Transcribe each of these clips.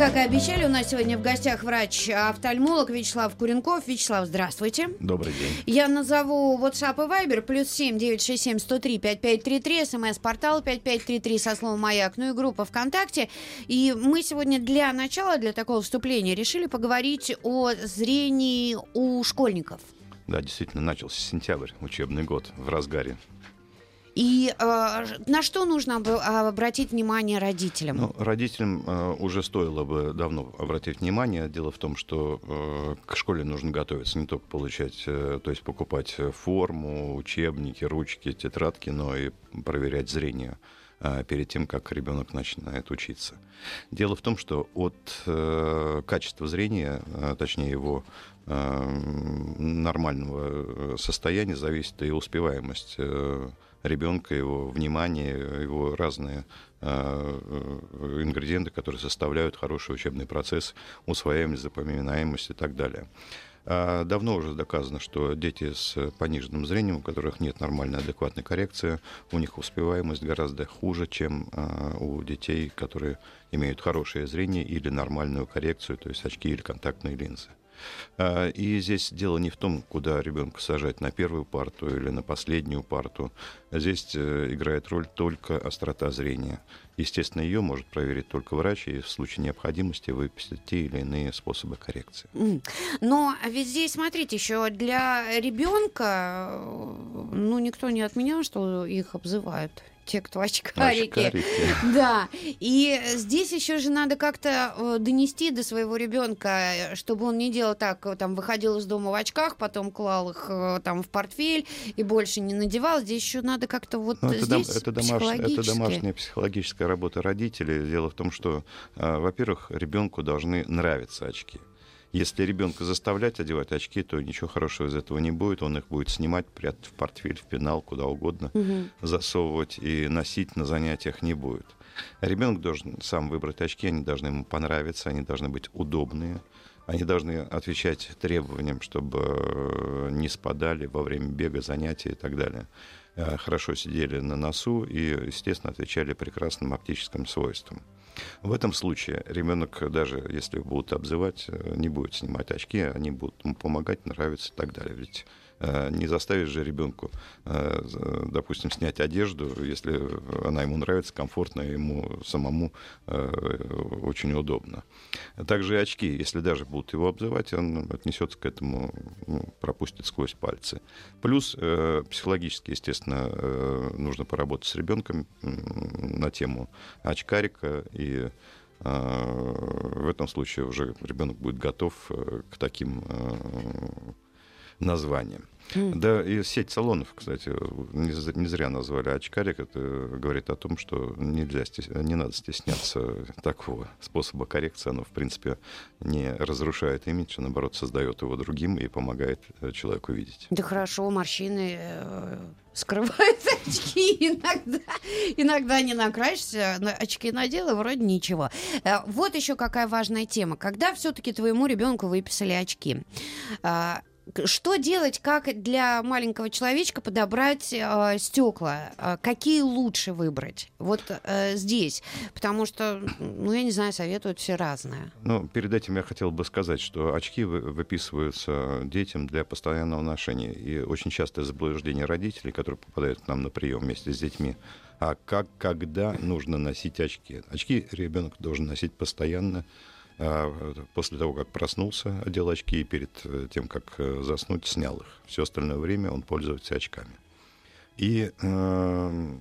Как и обещали, у нас сегодня в гостях врач-офтальмолог Вячеслав Куренков. Вячеслав, здравствуйте. Добрый день. Я назову WhatsApp и Viber, плюс 7 967 103 5533, смс-портал 5533 со словом «Маяк», ну и группа ВКонтакте. И мы сегодня для начала, для такого вступления, решили поговорить о зрении у школьников. Да, действительно, начался сентябрь, учебный год в разгаре. И э, на что нужно об, обратить внимание родителям? Ну, родителям э, уже стоило бы давно обратить внимание. Дело в том, что э, к школе нужно готовиться не только получать, э, то есть покупать форму, учебники, ручки, тетрадки, но и проверять зрение э, перед тем, как ребенок начинает учиться. Дело в том, что от э, качества зрения, э, точнее его э, нормального состояния зависит и успеваемость э, ребенка, его внимание, его разные э, ингредиенты, которые составляют хороший учебный процесс, усвояемость, запоминаемость и так далее. А давно уже доказано, что дети с пониженным зрением, у которых нет нормальной адекватной коррекции, у них успеваемость гораздо хуже, чем а, у детей, которые имеют хорошее зрение или нормальную коррекцию, то есть очки или контактные линзы. А, и здесь дело не в том, куда ребенка сажать, на первую парту или на последнюю парту. Здесь э, играет роль только острота зрения. Естественно, ее может проверить только врач и в случае необходимости выписать те или иные способы коррекции. Но ведь здесь, смотрите, еще для ребенка, э, ну, никто не отменял, что их обзывают те, кто очкарики. очкарики. Да. И здесь еще же надо как-то э, донести до своего ребенка, чтобы он не делал так, э, там выходил из дома в очках, потом клал их э, там в портфель и больше не надевал. Здесь еще надо как-то вот ну, это здесь дом, это, домаш, это домашняя психологическая работа родителей. Дело в том, что, во-первых, ребенку должны нравиться очки. Если ребенка заставлять одевать очки, то ничего хорошего из этого не будет. Он их будет снимать, прятать в портфель, в пенал, куда угодно, угу. засовывать и носить на занятиях не будет. Ребенок должен сам выбрать очки, они должны ему понравиться, они должны быть удобные. Они должны отвечать требованиям, чтобы э, не спадали во время бега, занятий и так далее. Э, хорошо сидели на носу и, естественно, отвечали прекрасным оптическим свойствам. В этом случае ребенок, даже если будут обзывать, э, не будет снимать очки, они будут ему помогать, нравиться и так далее. Ведь не заставишь же ребенку, э, допустим, снять одежду, если она ему нравится, комфортно, ему самому э, очень удобно. Также и очки, если даже будут его обзывать, он отнесется к этому, ну, пропустит сквозь пальцы. Плюс психологически, естественно, нужно поработать с ребенком на тему очкарика и в этом случае уже ребенок будет готов к таким названием. Да, и сеть салонов, кстати, не зря назвали очкарик. Это говорит о том, что нельзя, не надо стесняться такого способа коррекции. Оно, в принципе, не разрушает имидж, а наоборот, создает его другим и помогает э, человеку видеть. Да хорошо, морщины э, скрывают очки иногда. Иногда не накрасишься, очки надела, вроде ничего. Э, вот еще какая важная тема. Когда все-таки твоему ребенку выписали очки? Что делать, как для маленького человечка подобрать э, стекла? Э, какие лучше выбрать? Вот э, здесь. Потому что, ну, я не знаю, советуют все разное. Ну, перед этим я хотел бы сказать, что очки выписываются детям для постоянного ношения. И очень частое заблуждение родителей, которые попадают к нам на прием вместе с детьми, а как, когда нужно носить очки. Очки ребенок должен носить постоянно, а, после того, как проснулся, одел очки и перед э, тем, как э, заснуть, снял их. Все остальное время он пользуется очками. И э,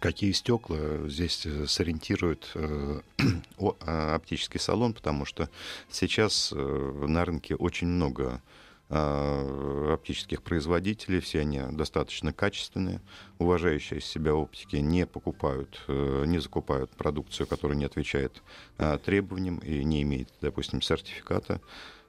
какие стекла здесь э, сориентирует э, оптический салон, потому что сейчас э, на рынке очень много Э, оптических производителей, все они достаточно качественные, уважающие себя оптики, не покупают, э, не закупают продукцию, которая не отвечает э, требованиям и не имеет, допустим, сертификата.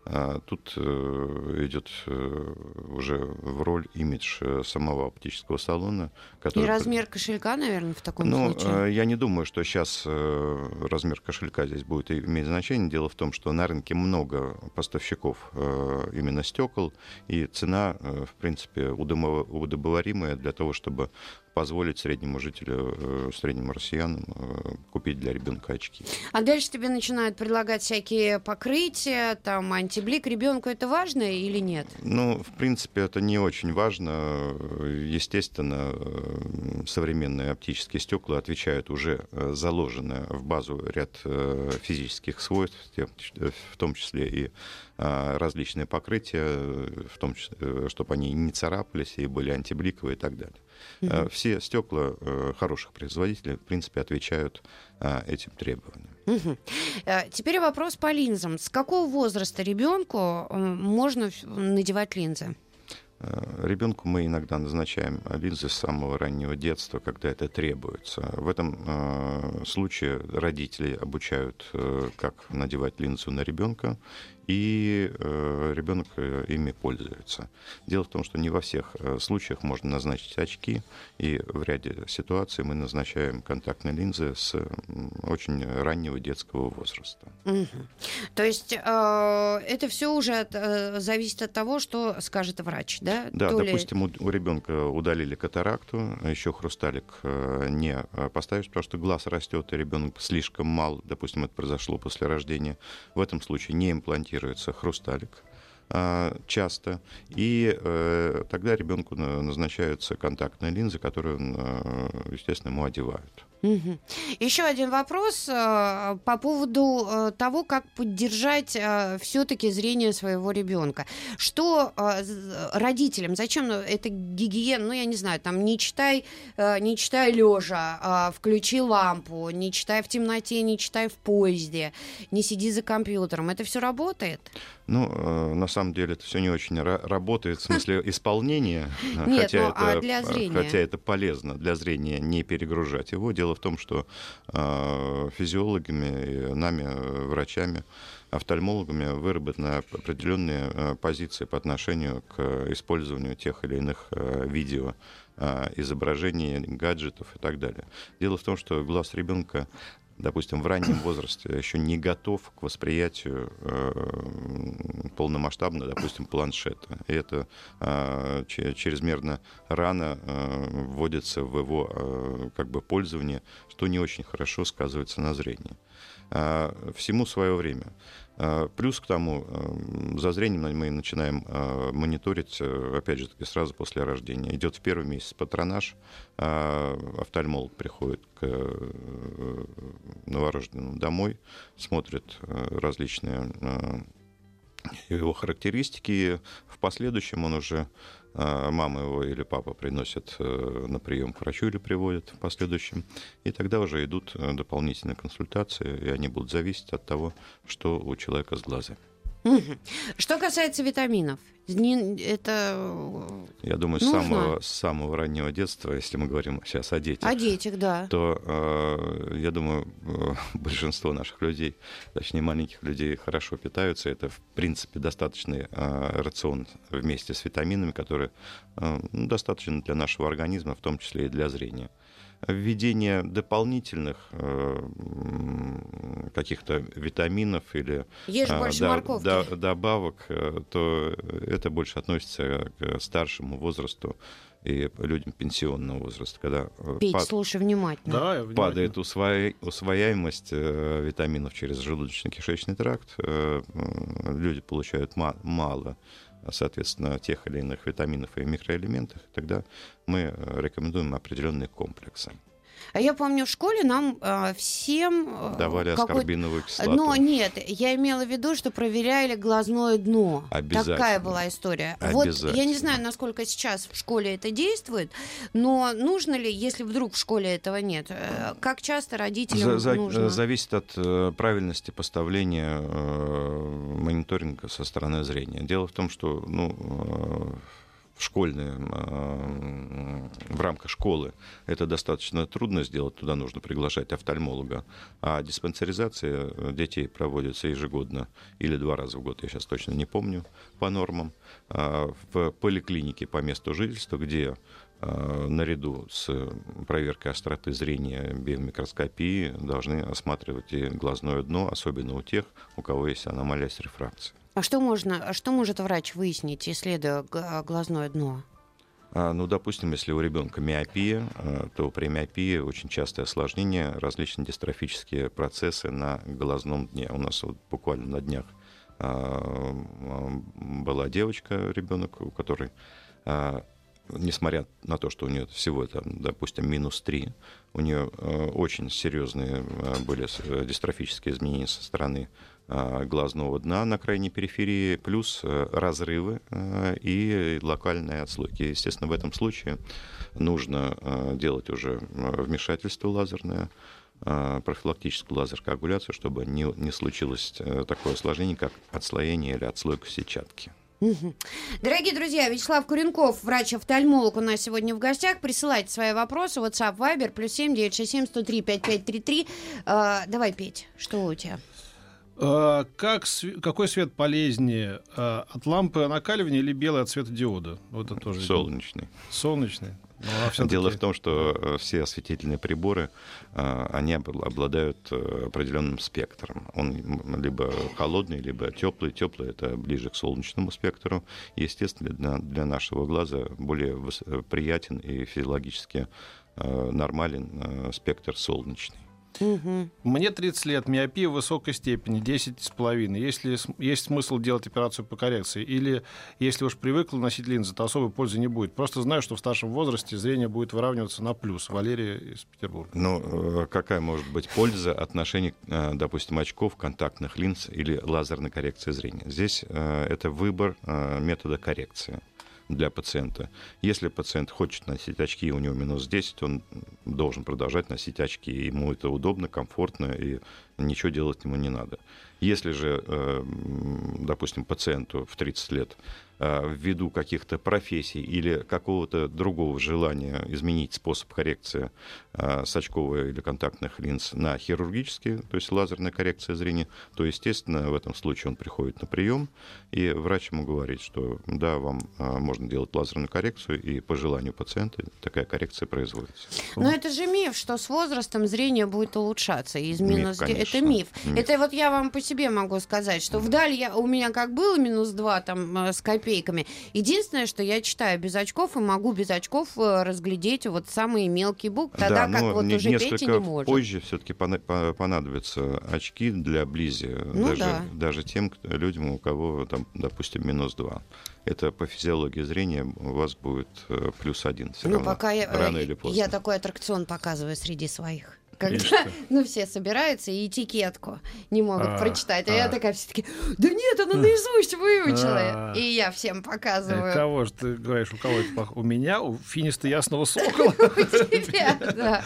А тут э, идет э, уже в роль имидж э, самого оптического салона. Который... И размер кошелька, наверное, в таком ну, случае? Я не думаю, что сейчас размер кошелька здесь будет иметь значение. Дело в том, что на рынке много поставщиков именно стекол, и цена, в принципе, удобоваримая для того, чтобы позволить среднему жителю, э, среднему россиянам э, купить для ребенка очки. А дальше тебе начинают предлагать всякие покрытия, там антиблик. Ребенку это важно или нет? Ну, в принципе, это не очень важно. Естественно, э, современные оптические стекла отвечают уже заложенное в базу ряд физических свойств, в том числе и различные покрытия, в том числе, чтобы они не царапались и были антибликовые и так далее. Угу. Все стекла э, хороших производителей, в принципе, отвечают а, этим требованиям. Угу. Теперь вопрос по линзам. С какого возраста ребенку можно надевать линзы? Ребенку мы иногда назначаем линзы с самого раннего детства, когда это требуется. В этом э, случае родители обучают, э, как надевать линзу на ребенка, и э, ребенок э, ими пользуется. Дело в том, что не во всех э, случаях можно назначить очки, и в ряде ситуаций мы назначаем контактные линзы с очень раннего детского возраста. Угу. То есть э, это все уже от, э, зависит от того, что скажет врач, да? Да, То допустим, ли... у, у ребенка удалили катаракту, еще хрусталик э, не поставишь, потому что глаз растет, и ребенок слишком мал, допустим, это произошло после рождения. В этом случае не имплантируем имплантируется хрусталик часто, и э, тогда ребенку назначаются контактные линзы, которые, э, естественно, ему одевают. Еще один вопрос э, по поводу э, того, как поддержать э, все-таки зрение своего ребенка. Что родителям, зачем ну, это гигиена, ну я не знаю, там не читай, не читай лежа, э, включи лампу, не читай в темноте, не читай в поезде, не сиди за компьютером. Это все работает? Ну, э, на самом деле это все не очень работает в смысле исполнения, Нет, хотя, ну, это, а для зрения? хотя это полезно для зрения не перегружать его. Дело в том, что э, физиологами, нами, врачами, офтальмологами выработаны определенные э, позиции по отношению к использованию тех или иных э, видео э, изображений, гаджетов и так далее. Дело в том, что глаз ребенка допустим, в раннем возрасте еще не готов к восприятию э, полномасштабно, допустим, планшета. И это э, чрезмерно рано э, вводится в его э, как бы пользование, что не очень хорошо сказывается на зрении. Э, всему свое время. А, плюс к тому, а, за зрением мы начинаем а, мониторить, э, опять же сразу после рождения. Идет в первый месяц патронаж, офтальмолог приходит к э, новорожденному домой, смотрит э, различные его характеристики. В последующем он уже а, мама его или папа приносят э, на прием к врачу или приводят в последующем. И тогда уже идут э, дополнительные консультации, и они будут зависеть от того, что у человека с глазами. Что касается витаминов, это Я думаю, с самого, с самого раннего детства, если мы говорим сейчас о детях, о детях, да, то э, я думаю, э, большинство наших людей, точнее маленьких людей, хорошо питаются. Это в принципе достаточный э, рацион вместе с витаминами, которые э, достаточно для нашего организма, в том числе и для зрения введение дополнительных э, каких-то витаминов или Ешь э, больше до, до, добавок, э, то это больше относится к старшему возрасту и людям пенсионного возраста, когда э, Петь, пад... слушай внимательно. Да, внимательно. падает усвоя... усвояемость э, витаминов через желудочно-кишечный тракт, э, люди получают мало соответственно, тех или иных витаминов и микроэлементов, тогда мы э, рекомендуем определенные комплексы. А я помню, в школе нам э, всем... Э, Давали аскорбиновую кислоту. Но нет, я имела в виду, что проверяли глазное дно. Такая была история. Вот я не знаю, насколько сейчас в школе это действует, но нужно ли, если вдруг в школе этого нет, э, как часто родителям за, нужно? Зависит от э, правильности поставления э, мониторинга со стороны зрения. Дело в том, что ну, э, в школьное в рамках школы это достаточно трудно сделать, туда нужно приглашать офтальмолога. А диспансеризация э, детей проводится ежегодно или два раза в год, я сейчас точно не помню, по нормам, а, в поликлинике по месту жительства, где а, наряду с проверкой остроты зрения биомикроскопии должны осматривать и глазное дно, особенно у тех, у кого есть аномалия с рефракцией. А что можно, а что может врач выяснить, исследуя глазное дно? А, ну, допустим, если у ребенка миопия, а, то при миопии очень частое осложнение, различные дистрофические процессы на глазном дне. У нас вот буквально на днях а, была девочка, ребенок, у которой несмотря на то, что у нее всего, там, допустим, минус 3, у нее очень серьезные были э, дистрофические изменения со стороны глазного дна на крайней периферии, плюс э, разрывы э, и локальные отслойки. Естественно, в этом случае нужно делать уже вмешательство лазерное, профилактическую лазер-коагуляцию, чтобы не, не случилось такое осложнение, как отслоение или отслойка сетчатки. Дорогие друзья, Вячеслав Куренков, врач-офтальмолог у нас сегодня в гостях. Присылайте свои вопросы. WhatsApp, Viber, плюс семь девять шесть семь сто три пять пять три три. Давай, Петь, что у тебя? А, как, какой свет полезнее? А, от лампы накаливания или белый от светодиода? Вот это тоже Солнечный. Солнечный. Ну, а Дело в том, что э, все осветительные приборы, э, они обладают э, определенным спектром. Он либо холодный, либо теплый. Теплый это ближе к солнечному спектру. естественно, для нашего глаза более приятен и физиологически нормален спектр солнечный. Угу. Мне 30 лет, миопия в высокой степени, 10,5. Есть ли есть смысл делать операцию по коррекции? Или если уж привыкла носить линзы, то особой пользы не будет? Просто знаю, что в старшем возрасте зрение будет выравниваться на плюс. Валерия из Петербурга. Ну, э, какая может быть польза от ношения, э, допустим, очков, контактных линз или лазерной коррекции зрения? Здесь э, это выбор метода коррекции для пациента. Если пациент хочет носить очки, у него минус 10, он должен продолжать носить очки. Ему это удобно, комфортно, и ничего делать ему не надо. Если же, э, допустим, пациенту в 30 лет ввиду каких-то профессий или какого-то другого желания изменить способ коррекции э, сачковой или контактных линз на хирургические, то есть лазерная коррекция зрения, то, естественно, в этом случае он приходит на прием, и врач ему говорит, что да, вам э, можно делать лазерную коррекцию, и по желанию пациента такая коррекция производится. Но это же миф, что с возрастом зрение будет улучшаться. Из минус... миф, это миф. миф. Это вот я вам по себе могу сказать, что вдаль я... у меня как было минус 2 там с копейками. Единственное, что я читаю без очков и могу без очков э, разглядеть вот самые мелкие буквы, тогда да, как вот уже Петя не может. позже все-таки понадобятся очки для близи, ну, даже, да. даже тем людям, у кого там, допустим, минус 2 это по физиологии зрения у вас будет э, плюс один. Ну, равно, пока я, рано или поздно. я такой аттракцион показываю среди своих когда ну, все собираются и этикетку не могут а, прочитать. А, а я такая все-таки, да нет, она наизусть выучила. А, и я всем показываю. Кого же ты говоришь, у кого это плохо? У меня, у финиста ясного сокола. У тебя, да.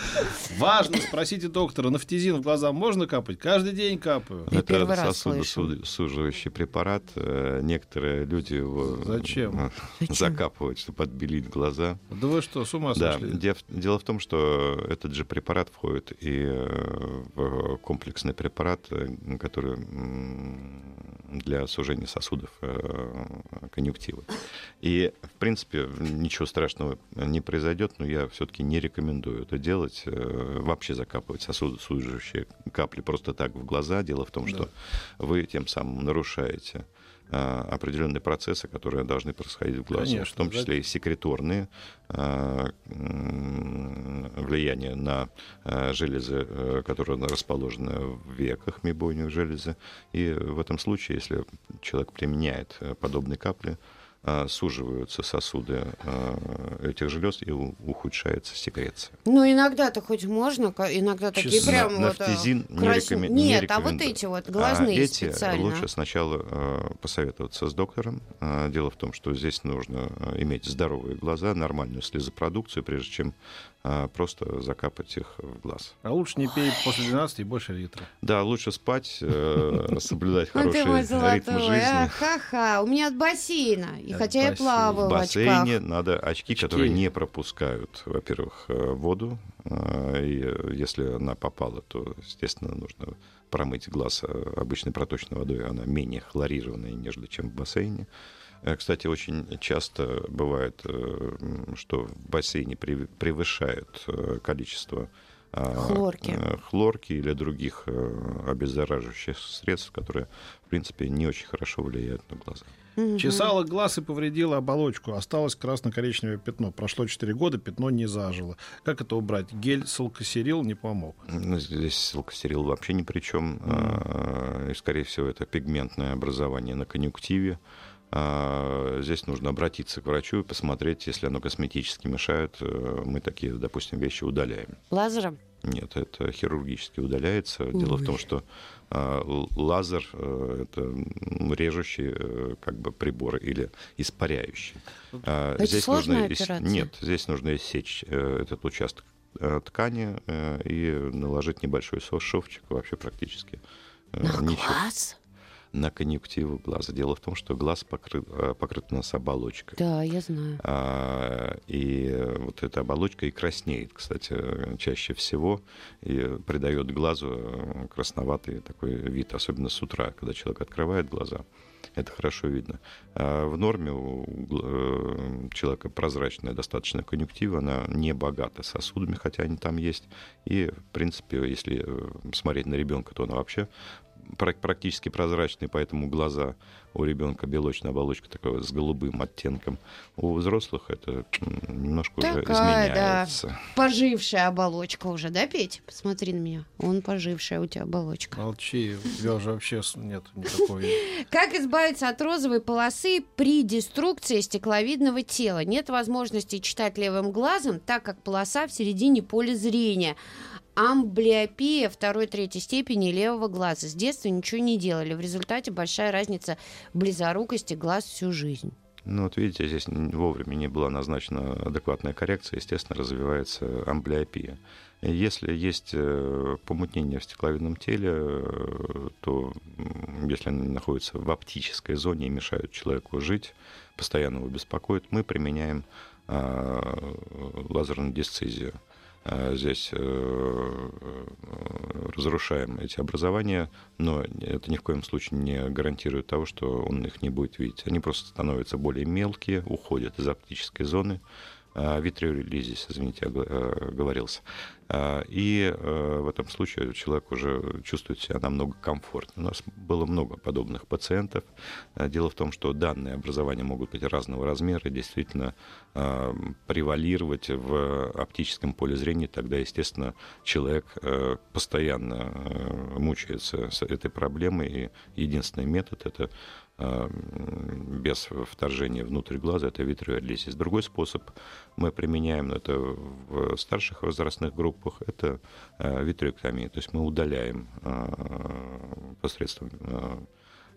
Важно, спросите доктора, нафтизин в глаза можно капать? Каждый день капаю. Это сосудосуживающий препарат. Э, некоторые люди его Зачем? закапывают, чтобы отбелить глаза. Да вы что, с ума сошли? Дело в том, что этот же препарат входит и э, комплексный препарат, э, который для сужения сосудов э, конъюнктивы. И, в принципе, ничего страшного не произойдет, но я все-таки не рекомендую это делать, вообще закапывать сосудосуживающие капли просто так в глаза. Дело в том, что да. вы тем самым нарушаете определенные процессы, которые должны происходить в глазу, Конечно, в том числе да? и секреторные а, влияние на а, железы, э, которые расположены в веках мебойных железы. И в этом случае, если человек применяет э, подобные капли, а, суживаются сосуды а, этих желез и ухудшается секреция. Ну, иногда-то хоть можно, иногда такие Честно, прям вот... Э, Нафтизин красив... не, рекомен... Нет, не а вот эти вот глазные а эти специально. лучше сначала посоветоваться с доктором. Дело в том, что здесь нужно иметь здоровые глаза, нормальную слезопродукцию, прежде чем а просто закапать их в глаз. А лучше не пей после 12 и больше литра. Да, лучше спать, э, соблюдать хороший ритм жизни. Ха-ха, у меня от бассейна. И хотя я плаваю в бассейне надо очки, которые не пропускают, во-первых, э, воду. э, И если она попала, то, естественно, нужно промыть глаз обычной проточной водой. Она менее хлорированная, нежели чем в бассейне. Э, Кстати, очень часто бывает, э, что в бассейне прев- превышают э, количество а, Хлорки. хлорки или других обеззараживающих средств, которые, в принципе, не очень хорошо влияют на глаза. Чесала глаз и повредила оболочку. Осталось красно-коричневое пятно. Прошло 4 года, пятно не зажило. Как это убрать? Гель салкосерил не помог. Ну, Здесь силкосерил вообще ни при чем. А, И, скорее всего, это пигментное образование на конъюнктиве. А, Здесь нужно обратиться к врачу и посмотреть, если оно косметически мешает, э, мы такие, допустим, вещи удаляем. Лазером? Нет, это хирургически удаляется. Дело в том, что а, лазер э, это режущий э, как бы прибор или испаряющий. А, Это сложная ис- операция? Нет, здесь нужно иссечь этот участок ткани и наложить небольшой шовчик вообще практически. На ничего. глаз? На конъюнктиву глаза. Дело в том, что глаз покрыт, э, покрыт у нас оболочкой. Да, я знаю. А, И вот эта оболочка и краснеет, кстати, чаще всего, и придает глазу э, красноватый такой вид, особенно с утра, когда человек открывает глаза. Это хорошо видно. А В норме у э, человека прозрачная достаточно конъюнктива, она не богата сосудами, хотя они там есть. И, в принципе, если смотреть на ребенка, то она вообще практически прозрачный, поэтому глаза у ребенка белочная оболочка такая с голубым оттенком. У взрослых это немножко уже Такая, да. изменяется. Пожившая оболочка уже, да, Петь? Посмотри на меня. Он пожившая у тебя оболочка. Молчи, у тебя уже вообще нет никакой... Как избавиться от розовой полосы при деструкции стекловидного тела? Нет возможности читать левым глазом, так как полоса в середине поля зрения. Амблиопия второй-третьей степени левого глаза. С детства ничего не делали. В результате большая разница близорукости глаз всю жизнь. Ну, вот видите, здесь вовремя не была назначена адекватная коррекция, естественно, развивается амблиопия. Если есть э, помутнение в стекловидном теле, э, то если они находятся в оптической зоне и мешают человеку жить, постоянно его беспокоят, мы применяем а, лазерную дисцизию. А, Здесь э, э, разрушаем эти образования, но это ни в коем случае не гарантирует того, что он их не будет видеть. Они просто становятся более мелкие, уходят из оптической зоны. А, Витриолизис, извините, э, оговорился. А, И э, в этом случае человек уже чувствует себя намного комфортнее. У нас было много подобных пациентов. А, Дело в том, что данные образования могут быть разного размера, действительно а, превалировать в оптическом поле зрения, тогда, естественно, человек э, постоянно э, мучается с этой проблемой, и единственный метод это без вторжения внутрь глаза, это витриолизис. Другой способ мы применяем это в старших возрастных группах, это а, витриоктомия. То есть мы удаляем а, посредством а,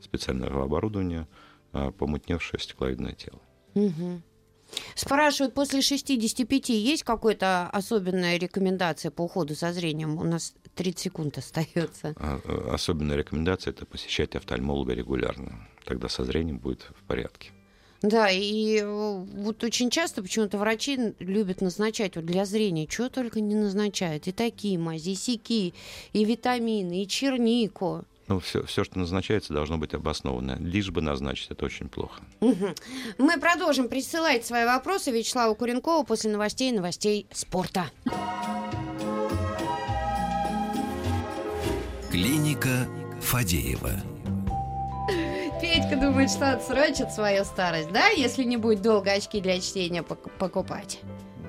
специального оборудования помутневшее стекловидное тело. Мгм. Спрашивают, после 65 есть какая-то особенная рекомендация по уходу за зрением? У нас 30 секунд остается. А, э, Особенная рекомендация это посещать офтальмолога регулярно. Тогда со зрением будет в порядке. Да, и э, вот очень часто почему-то врачи любят назначать вот для зрения, чего только не назначают. И такие мази, и сяки, и витамины, и чернику. Ну, все, все, что назначается, должно быть обоснованно. Лишь бы назначить, это очень плохо. Мы продолжим присылать свои вопросы Вячеславу Куренкову после новостей и новостей спорта. Клиника Фадеева. Петька думает, что отсрочит свою старость, да, если не будет долго очки для чтения пок- покупать.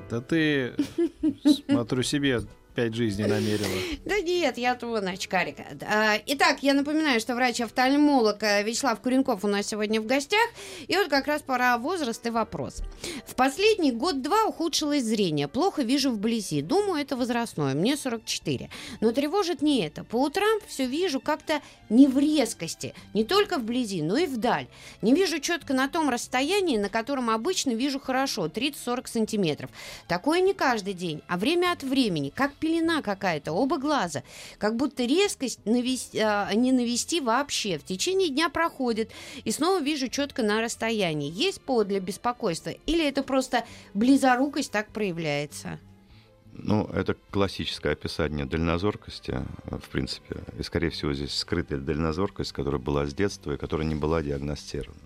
Да ты, смотрю, себе пять жизней намерила. Да нет, я вон очкарик. А, Итак, я напоминаю, что врач-офтальмолог э, Вячеслав Куренков у нас сегодня в гостях. И вот как раз пора возраст и вопрос. В последний год-два ухудшилось зрение. Плохо вижу вблизи. Думаю, это возрастное. Мне 44. Но тревожит не это. По утрам все вижу как-то не в резкости. Не только вблизи, но и вдаль. Не вижу четко на том расстоянии, на котором обычно вижу хорошо. 30-40 сантиметров. Такое не каждый день, а время от времени, как пелена какая-то, оба глаза. Как будто резкость навести, а, не навести вообще. В течение дня проходит, и снова вижу четко на расстоянии. Есть повод для беспокойства? Или это просто близорукость так проявляется? Ну, это классическое описание дальнозоркости, в принципе. И, скорее всего, здесь скрытая дальнозоркость, которая была с детства и которая не была диагностирована.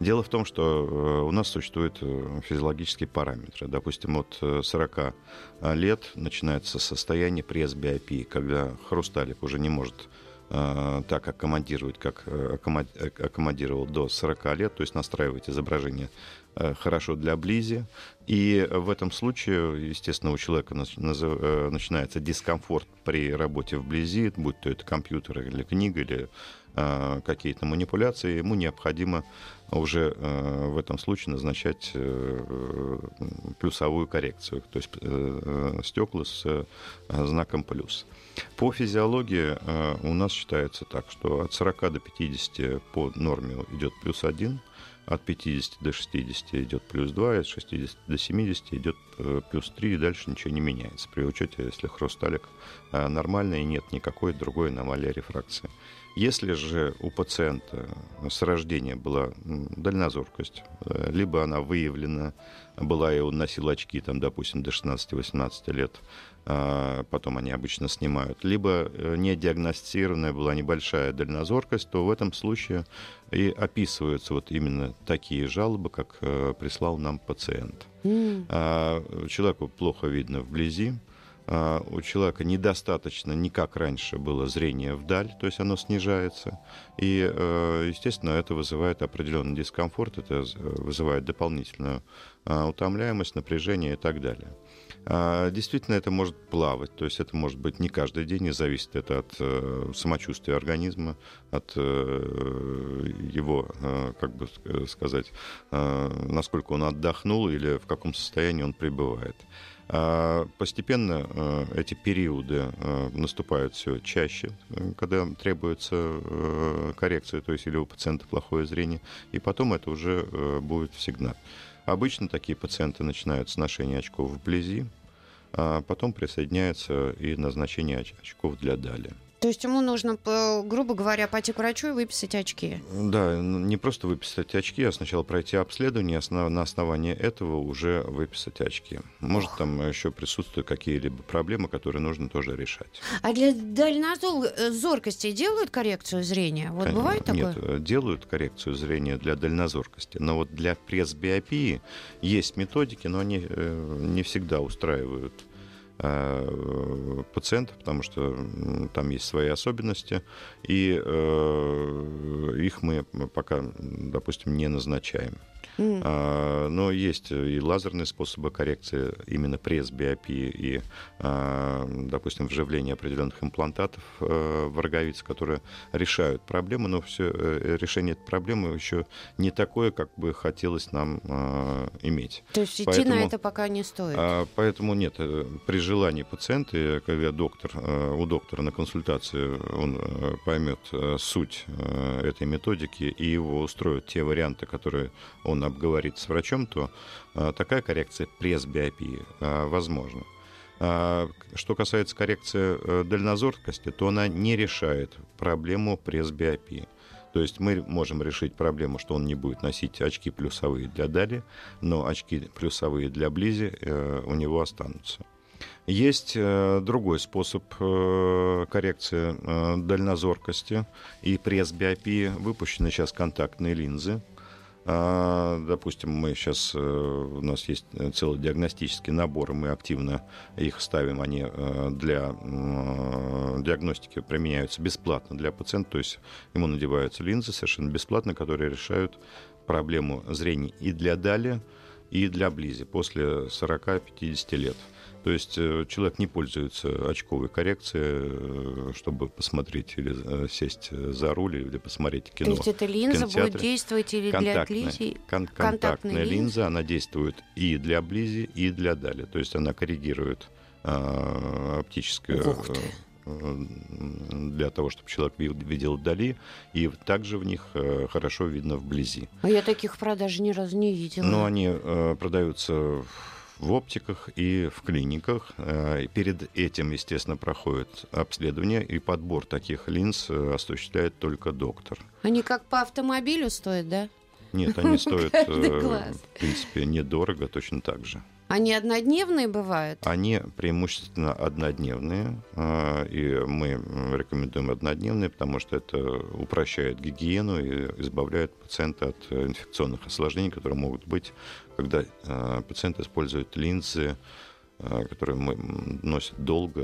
Дело в том, что э, у нас существуют э, физиологические параметры. Допустим, от 40 э, лет начинается состояние пресс-биопии, когда хрусталик уже не может так аккомодировать, как аккомодировал до 40 лет, то есть настраивать изображение хорошо для близи. И в этом случае, естественно, у человека начинается дискомфорт при работе вблизи, будь то это компьютер или книга, или какие-то манипуляции, ему необходимо уже в этом случае назначать плюсовую коррекцию, то есть стекла с знаком плюс. По физиологии у нас считается так, что от 40 до 50 по норме идет плюс 1, от 50 до 60 идет плюс 2, от 60 до 70 идет э, плюс 3, и дальше ничего не меняется. При учете, если хрусталик э, нормальный нет никакой другой аномалии рефракции. Если же у пациента с рождения была дальнозоркость, э, либо она выявлена, была и он носил очки, там, допустим, до 16-18 лет, а, потом они обычно снимают, либо э, не диагностированная была небольшая дальнозоркость, то в этом случае и описываются вот именно такие жалобы, как э, прислал нам пациент. Mm. Человеку плохо видно вблизи, у человека недостаточно, не как раньше было, зрение вдаль, то есть оно снижается. И, э, естественно, это вызывает определенный дискомфорт, это вызывает дополнительную утомляемость, напряжение и так далее. А, действительно, это может плавать, то есть это может быть не каждый день, и зависит это от э, самочувствия организма, от э, его, э, как бы сказать, насколько он отдохнул или в каком состоянии он пребывает. А, постепенно эти периоды наступают все чаще, когда требуется коррекция, то есть или у пациента плохое зрение, и потом это уже будет всегда. Обычно такие пациенты начинают с ношения очков вблизи, а потом присоединяется и назначение очков для дали. То есть ему нужно, грубо говоря, пойти к врачу и выписать очки? Да, не просто выписать очки, а сначала пройти обследование, на основании этого уже выписать очки. Может, Ох. там еще присутствуют какие-либо проблемы, которые нужно тоже решать. А для дальнозоркости делают коррекцию зрения? Вот Конечно. бывает такое? Нет, э, делают коррекцию зрения для дальнозоркости. Но вот для пресс-биопии есть методики, но они э, не всегда устраивают Э, пациентов, потому что там есть свои особенности, и э, их мы пока, допустим, не назначаем. Mm. Но есть и лазерные способы коррекции именно пресс-биопии и, а, допустим, вживление определенных имплантатов э, в роговицы, которые решают проблему, но все э, решение этой проблемы еще не такое, как бы хотелось нам а, иметь. То есть идти поэтому, на это пока не стоит? Поэтому нет, э, при желании пациента, когда доктор, у доктора на консультации он поймет суть этой методики и его устроят те варианты, которые он обговорит с врачом, то а, такая коррекция пресс-биопии а, возможна. А, что касается коррекции э, дальнозоркости, то она не решает проблему пресс-биопии. То есть мы можем решить проблему, что он не будет носить очки плюсовые для дали, но очки плюсовые для близи э, у него останутся. Есть э, другой способ коррекции дальнозоркости и пресс-биопии. Выпущены сейчас контактные линзы, допустим, мы сейчас, э, у нас есть целый диагностический набор, мы активно их ставим, они э, для диагностики применяются бесплатно для пациента, то есть ему надеваются линзы совершенно бесплатно, которые решают проблему зрения и для дали, и для близи после 40-50 лет. То есть э, человек не пользуется очковой коррекцией, э, чтобы посмотреть или э, сесть за руль или посмотреть кино. То есть эта линза будет действовать или контактная, для близи? Кон- контактная линза, линза, она действует и для близи, и для дали. То есть она коррегирует а, оптическую для того, чтобы человек видел вдали, и также в них хорошо видно вблизи. А я таких продаж ни разу не видела. Но они продаются в оптиках и в клиниках. Э, перед этим, естественно, проходит обследование, и подбор таких линз осуществляет только доктор. Они как по автомобилю стоят, да? Нет, они стоят, в принципе, недорого, точно так же. Они однодневные бывают? Они преимущественно однодневные, а, и мы рекомендуем однодневные, потому что это упрощает гигиену и избавляет пациента от инфекционных осложнений, которые могут быть, когда а, пациент использует линзы, а, которые носят долго,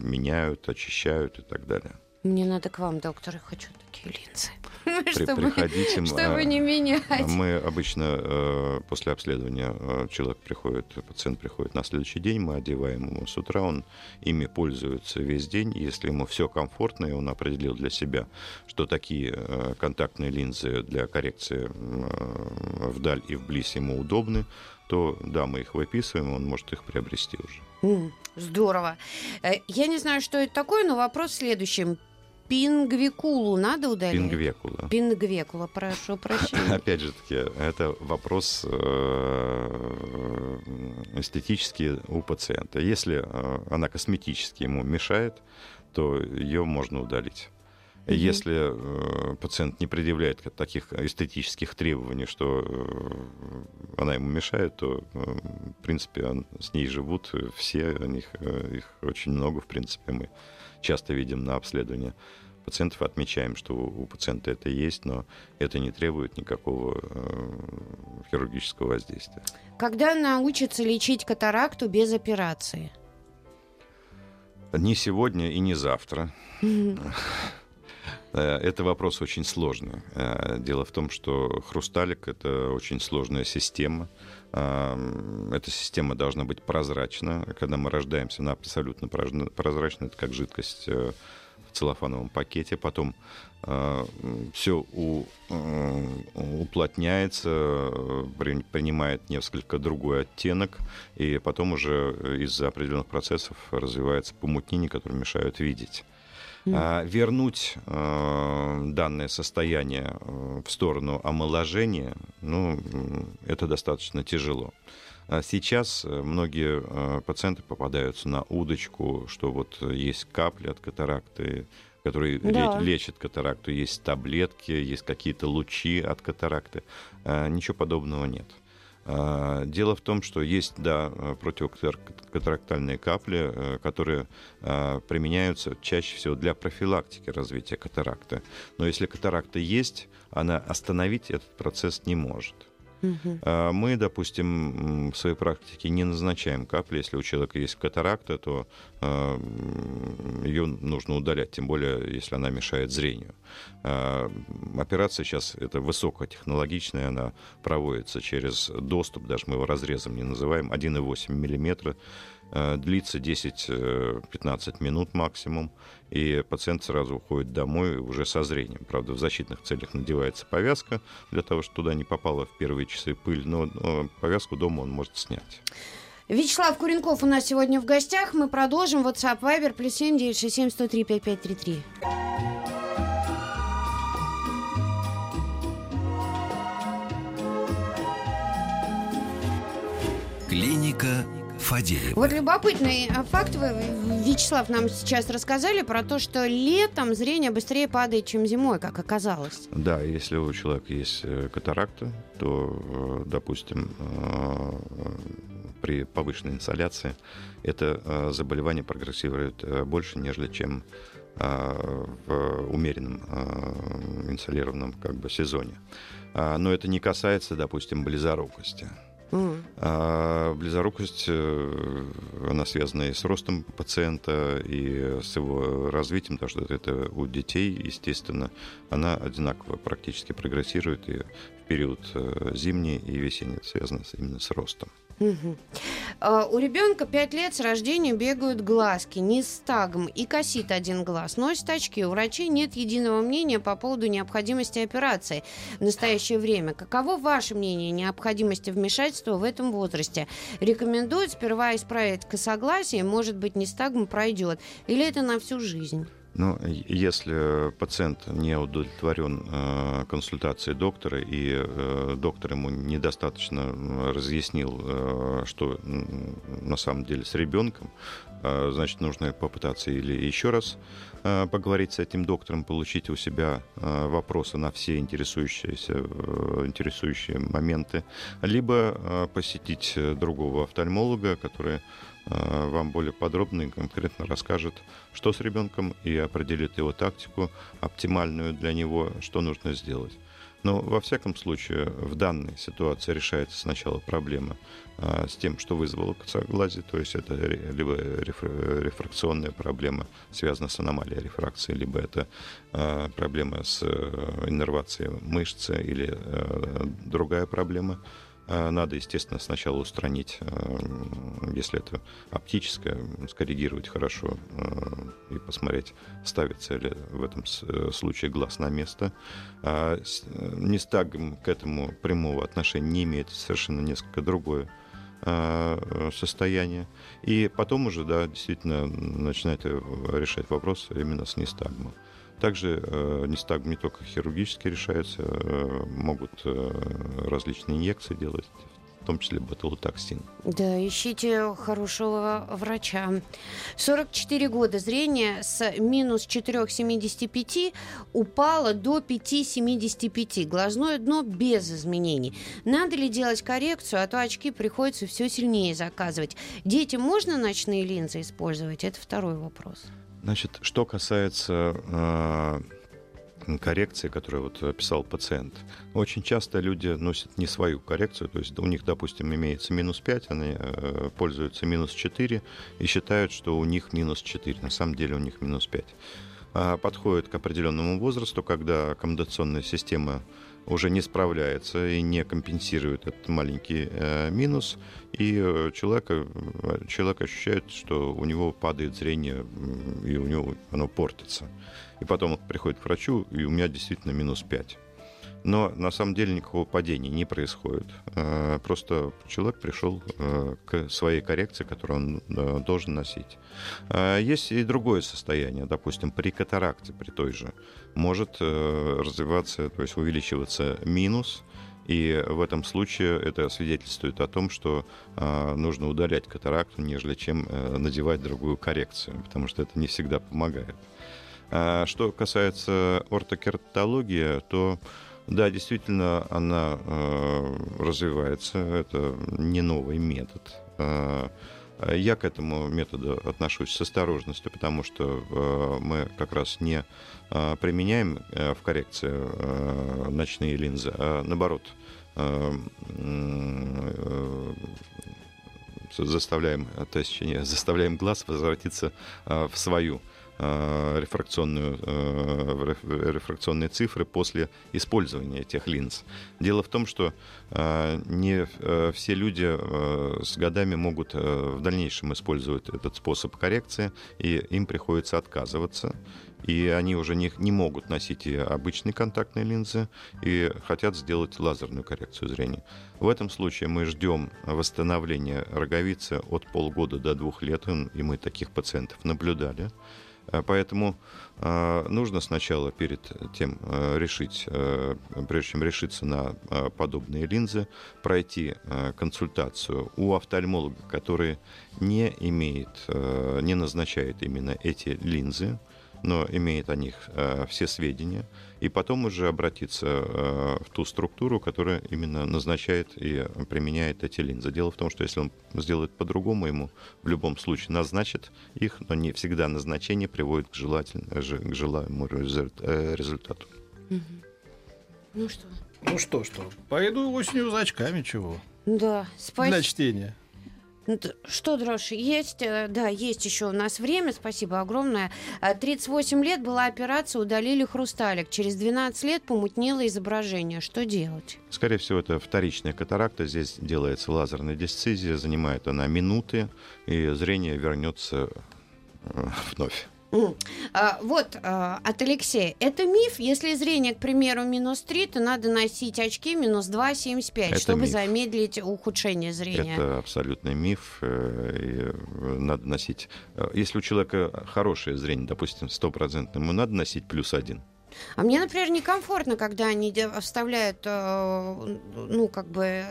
меняют, очищают и так далее. Мне надо к вам, доктор, я хочу такие линзы. Чтобы, приходите. Чтобы не менять. Мы обычно э, после обследования э, человек приходит, пациент приходит на следующий день, мы одеваем ему с утра, он ими пользуется весь день. Если ему все комфортно, и он определил для себя, что такие э, контактные линзы для коррекции вдаль и вблизь ему удобны, то да, мы их выписываем, он может их приобрести уже. Здорово. Я не знаю, что это такое, но вопрос в следующем. Пингвикулу надо удалить? Пингвекула. Пингвекула, прошу прощения. Опять же таки, это вопрос э, эстетический у пациента. Если э, она косметически ему мешает, то ее можно удалить. Если э, пациент не предъявляет таких эстетических требований, что э, она ему мешает, то, э, в принципе, он, с ней живут все, них, э, их очень много, в принципе, мы часто видим на обследовании пациентов, отмечаем, что у пациента это есть, но это не требует никакого э, хирургического воздействия. Когда научится лечить катаракту без операции? Не сегодня и не завтра. Это вопрос очень сложный. Э, дело в том, что хрусталик — это очень сложная система. Эта система должна быть прозрачна. Когда мы рождаемся, она абсолютно прозрачна. Это как жидкость э, в целлофановом пакете. Потом э, все уплотняется, принимает несколько другой оттенок, и потом уже из-за определенных процессов развивается помутнение, которые мешают видеть. Mm. Вернуть э, данное состояние э, в сторону омоложения, ну, это достаточно тяжело. А сейчас э, многие пациенты попадаются на удочку, что вот есть капли от катаракты, которые да. лечат катаракту, есть таблетки, есть какие-то лучи от катаракты. Ничего подобного нет. А, дело в том, что есть, да, противокатарактальные капли, э, которые а, применяются чаще всего для профилактики развития катаракты. Но если катаракта есть, она остановить этот процесс не может. Угу. Мы, допустим, в своей практике не назначаем капли. Если у человека есть катаракта, то э, ее нужно удалять, тем более, если она мешает зрению. Э, операция сейчас это высокотехнологичная, она проводится через доступ, даже мы его разрезом не называем, 1,8 миллиметра длится 10-15 э, минут максимум, и пациент сразу уходит домой уже со зрением. Правда, в защитных целях надевается повязка для того, чтобы туда не попала в первые часы пыль, но, но повязку дома он может снять. Вячеслав Куренков у нас сегодня в гостях. Мы продолжим. WhatsApp Viber плюс семь девять шесть семь сто три пять пять три три. Клиника Фадеева. Вот любопытный э, факт вы, Вячеслав, нам сейчас рассказали про то, что летом зрение быстрее падает, чем зимой, как оказалось. Да, если у человека есть э, катаракта, то, э, допустим, при повышенной инсоляции это заболевание прогрессирует больше, нежели чем в умеренном инсолированном как бы, сезоне. Но это не касается, допустим, близорукости. Mm. А близорукость, э, она связана и с ростом пациента, и с его развитием, потому что это у детей, естественно, она одинаково практически прогрессирует и в период э, зимний и весенний, связано именно с ростом. Угу. У ребенка 5 лет с рождения бегают глазки, нистагм и косит один глаз. Носит очки. У врачей нет единого мнения по поводу необходимости операции в настоящее время. Каково ваше мнение необходимости вмешательства в этом возрасте? Рекомендуют сперва исправить косогласие, может быть, нистагм пройдет. Или это на всю жизнь? Ну, если пациент не удовлетворен э, консультацией доктора, и э, доктор ему недостаточно разъяснил, э, что на самом деле с ребенком, э, значит, нужно попытаться или еще раз э, поговорить с этим доктором, получить у себя э, вопросы на все интересующиеся, э, интересующие моменты, либо э, посетить другого офтальмолога, который Э, вам более подробно и конкретно расскажет, что с ребенком и определит его тактику оптимальную для него, что нужно сделать. Но во всяком случае в данной ситуации решается сначала проблема а, с тем, что вызвало косоглазие, то есть это либо рефракционная проблема, связанная с аномалией рефракции, либо это а, проблема с э, иннервацией мышцы или другая проблема, Э, надо, естественно, сначала устранить, э, если это оптическое, скоррегировать хорошо э, и посмотреть, ставится ли в этом случае глаз на место. А Нестагм к этому прямого отношения не имеет, совершенно несколько другое состояние. И потом уже, да, действительно начинает решать вопрос именно с нестагмом. Также э, нестагм не только хирургически решается, э, могут э, различные инъекции делать, в том числе ботулотоксин. Да, ищите хорошего врача. 44 года зрение с минус 4,75 упало до 5,75. Глазное дно без изменений. Надо ли делать коррекцию, а то очки приходится все сильнее заказывать. Детям можно ночные линзы использовать? Это второй вопрос. Значит, что касается э, коррекции, которую вот описал пациент, очень часто люди носят не свою коррекцию, то есть у них, допустим, имеется минус 5, они э, пользуются минус 4 и считают, что у них минус 4, на самом деле у них минус 5. А подходит к определенному возрасту, когда аккомодационная система уже не справляется и не компенсирует этот маленький э, минус, и э, человек, человек ощущает, что у него падает зрение, и у него оно портится. И потом он приходит к врачу, и у меня действительно минус 5. Но на самом деле никакого падения не происходит. Э, просто человек пришел э, к своей коррекции, которую он э, должен носить. Есть и другое состояние, допустим, при катаракте, при той же, может развиваться, то есть увеличиваться минус, и в этом случае это свидетельствует о том, что нужно удалять катаракту, нежели чем надевать другую коррекцию, потому что это не всегда помогает. Что касается ортокератологии, то да, действительно, она э, развивается. Это не новый метод. Э, я к этому методу отношусь с осторожностью, потому что э, мы как раз не э, применяем э, в коррекции э, ночные линзы, а наоборот э, э, заставляем, точнее, заставляем глаз возвратиться э, в свою Э, рефракционную, э, рефракционные цифры после использования этих линз. Дело в том, что э, не все люди с годами могут в дальнейшем использовать этот способ коррекции, и им приходится отказываться и они уже не, не могут носить и обычные контактные линзы и хотят сделать лазерную коррекцию зрения. В этом случае мы ждем восстановления роговицы от полгода до двух лет, и мы таких пациентов наблюдали. Э, поэтому э, нужно сначала перед тем э, решить, прежде чем решиться на подобные линзы, пройти консультацию у офтальмолога, который не имеет, не назначает именно эти линзы, но имеет о них э, все сведения, и потом уже обратиться э, в ту структуру, которая именно назначает и применяет эти линзы. Дело в том, что если он сделает по-другому, ему в любом случае назначит их, но не всегда назначение приводит к, желательному, к желаемому э, результату. Ну что? Ну что, что? Пойду осенью за очками, чего? Да, спасибо. Для чтения. Что, Дрожь, есть, э, да, есть еще у нас время, спасибо огромное. 38 э, лет была операция, удалили хрусталик. Через 12 лет помутнело изображение. Что делать? Скорее всего, это вторичная катаракта. Здесь делается лазерная дисцизия, занимает она минуты, и зрение вернется э, А, вот а, от Алексея. Это миф. Если зрение, к примеру, минус 3, то надо носить очки минус 2,75, чтобы миф. замедлить ухудшение зрения. Это абсолютный миф. Э, надо носить. Если у человека хорошее зрение, допустим, стопроцентное, ему надо носить плюс один. А мне, например, некомфортно, когда они вставляют, э, ну, как бы,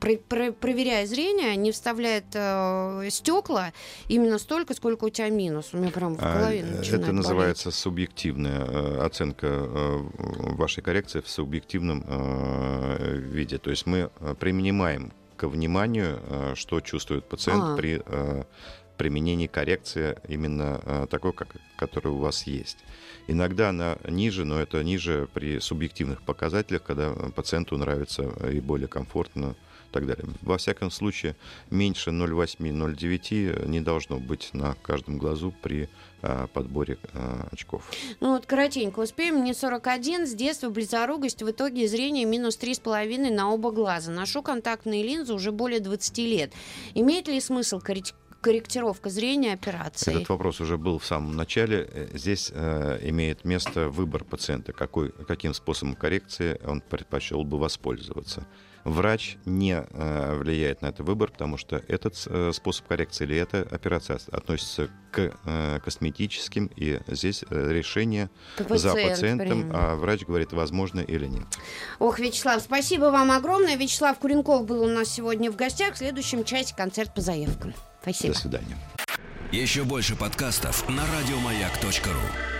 про, про, проверяя зрение, они вставляют э, стекла именно столько, сколько у тебя минус. У меня прям в а, голове а, Это называется болеть. субъективная оценка вашей коррекции в субъективном виде. То есть мы принимаем ко вниманию, что чувствует пациент а. при применении коррекции именно такой, как, который у вас есть. Иногда она ниже, но это ниже при субъективных показателях, когда пациенту нравится и более комфортно и так далее. Во всяком случае, меньше 0,8-0,9 не должно быть на каждом глазу при подборе очков. Ну вот коротенько успеем. Мне 41, с детства близорукость, в итоге зрение минус 3,5 на оба глаза. Ношу контактные линзы уже более 20 лет. Имеет ли смысл корректировать корректировка зрения операции? Этот вопрос уже был в самом начале. Э, здесь э, имеет место выбор пациента, какой, каким способом коррекции он предпочел бы воспользоваться. Врач не э, влияет на этот выбор, потому что этот э, способ коррекции или эта операция относится к э, косметическим, и здесь решение Пациент, за пациентом, прям. а врач говорит, возможно или нет. Ох, Вячеслав, спасибо вам огромное. Вячеслав Куренков был у нас сегодня в гостях. В следующем часе концерт по заявкам. Спасибо. До свидания. Еще больше подкастов на радиомаяк.ру